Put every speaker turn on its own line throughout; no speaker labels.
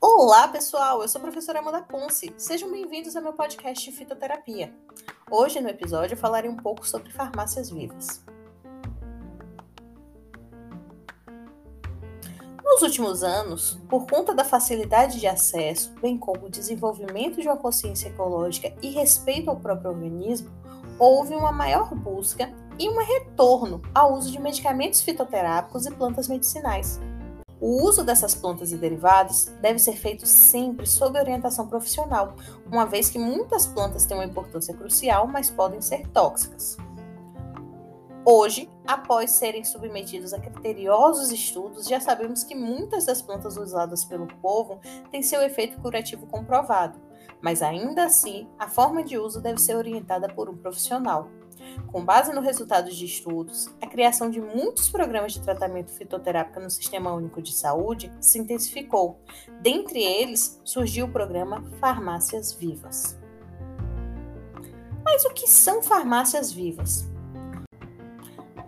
Olá, pessoal! Eu sou a professora Amanda Ponce. Sejam bem-vindos ao meu podcast de fitoterapia. Hoje, no episódio, falarei um pouco sobre farmácias vivas. Nos últimos anos, por conta da facilidade de acesso, bem como o desenvolvimento de uma consciência ecológica e respeito ao próprio organismo, houve uma maior busca e um retorno ao uso de medicamentos fitoterápicos e plantas medicinais. O uso dessas plantas e derivados deve ser feito sempre sob orientação profissional, uma vez que muitas plantas têm uma importância crucial, mas podem ser tóxicas. Hoje, após serem submetidos a criteriosos estudos, já sabemos que muitas das plantas usadas pelo povo têm seu efeito curativo comprovado, mas ainda assim, a forma de uso deve ser orientada por um profissional. Com base nos resultados de estudos, a criação de muitos programas de tratamento fitoterápico no Sistema Único de Saúde se intensificou. Dentre eles, surgiu o programa Farmácias Vivas. Mas o que são farmácias vivas?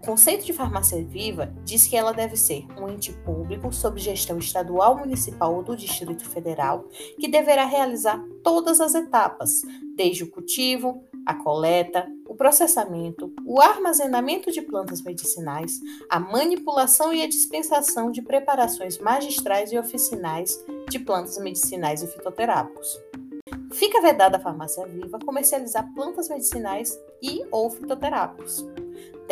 O conceito de farmácia viva diz que ela deve ser um ente público sob gestão estadual, municipal ou do Distrito Federal, que deverá realizar todas as etapas, desde o cultivo, a coleta, processamento, o armazenamento de plantas medicinais, a manipulação e a dispensação de preparações magistrais e oficinais de plantas medicinais e fitoterápicos. Fica vedada a farmácia viva comercializar plantas medicinais e ou fitoterápicos.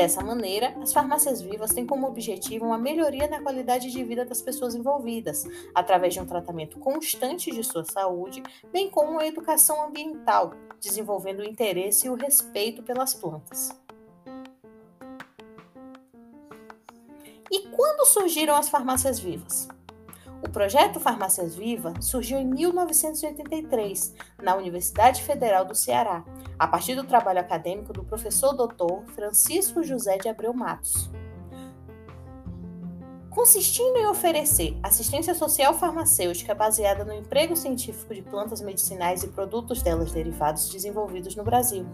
Dessa maneira, as farmácias vivas têm como objetivo uma melhoria na qualidade de vida das pessoas envolvidas, através de um tratamento constante de sua saúde, bem como a educação ambiental, desenvolvendo o interesse e o respeito pelas plantas. E quando surgiram as farmácias vivas? O projeto Farmácias Viva surgiu em 1983, na Universidade Federal do Ceará, a partir do trabalho acadêmico do professor doutor Francisco José de Abreu Matos. Consistindo em oferecer assistência social farmacêutica baseada no emprego científico de plantas medicinais e produtos delas derivados desenvolvidos no Brasil.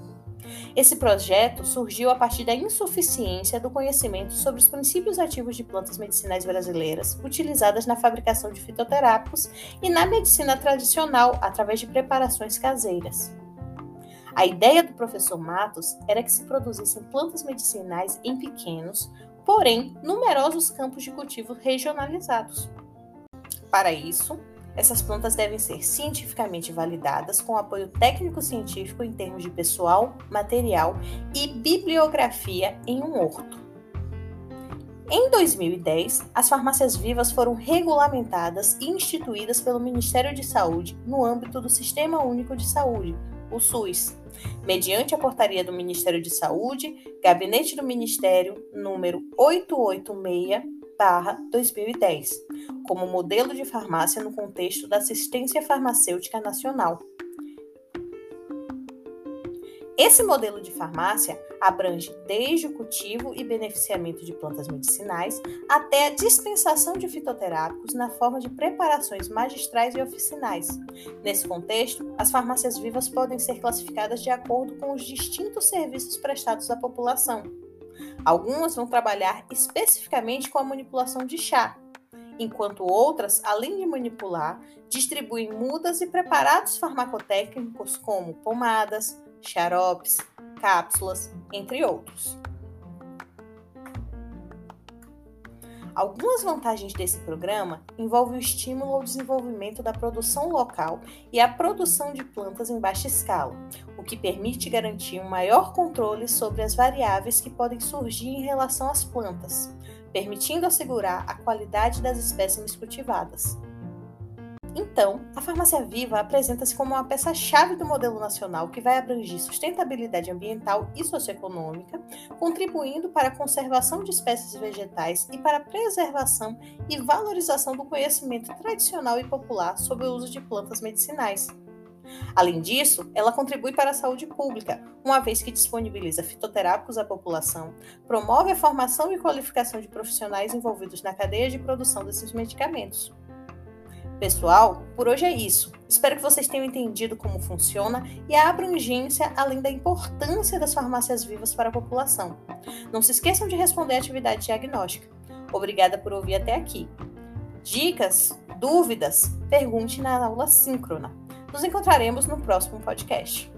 Esse projeto surgiu a partir da insuficiência do conhecimento sobre os princípios ativos de plantas medicinais brasileiras utilizadas na fabricação de fitoterápicos e na medicina tradicional através de preparações caseiras. A ideia do professor Matos era que se produzissem plantas medicinais em pequenos, porém numerosos campos de cultivo regionalizados. Para isso, essas plantas devem ser cientificamente validadas com apoio técnico-científico em termos de pessoal, material e bibliografia em um horto. Em 2010, as farmácias vivas foram regulamentadas e instituídas pelo Ministério de Saúde no âmbito do Sistema Único de Saúde, o SUS, mediante a portaria do Ministério de Saúde, Gabinete do Ministério número 886 2010, como modelo de farmácia no contexto da assistência farmacêutica nacional. Esse modelo de farmácia abrange desde o cultivo e beneficiamento de plantas medicinais até a dispensação de fitoterápicos na forma de preparações magistrais e oficinais. Nesse contexto, as farmácias vivas podem ser classificadas de acordo com os distintos serviços prestados à população. Algumas vão trabalhar especificamente com a manipulação de chá, enquanto outras, além de manipular, distribuem mudas e preparados farmacotécnicos como pomadas, xaropes, cápsulas, entre outros. Algumas vantagens desse programa envolvem o estímulo ao desenvolvimento da produção local e a produção de plantas em baixa escala, o que permite garantir um maior controle sobre as variáveis que podem surgir em relação às plantas, permitindo assegurar a qualidade das espécimes cultivadas. Então, a farmácia viva apresenta-se como uma peça-chave do modelo nacional que vai abranger sustentabilidade ambiental e socioeconômica, contribuindo para a conservação de espécies vegetais e para a preservação e valorização do conhecimento tradicional e popular sobre o uso de plantas medicinais. Além disso, ela contribui para a saúde pública, uma vez que disponibiliza fitoterápicos à população, promove a formação e qualificação de profissionais envolvidos na cadeia de produção desses medicamentos. Pessoal, por hoje é isso. Espero que vocês tenham entendido como funciona e a abrangência, além da importância das farmácias vivas para a população. Não se esqueçam de responder a atividade diagnóstica. Obrigada por ouvir até aqui. Dicas, dúvidas, pergunte na aula síncrona. Nos encontraremos no próximo podcast.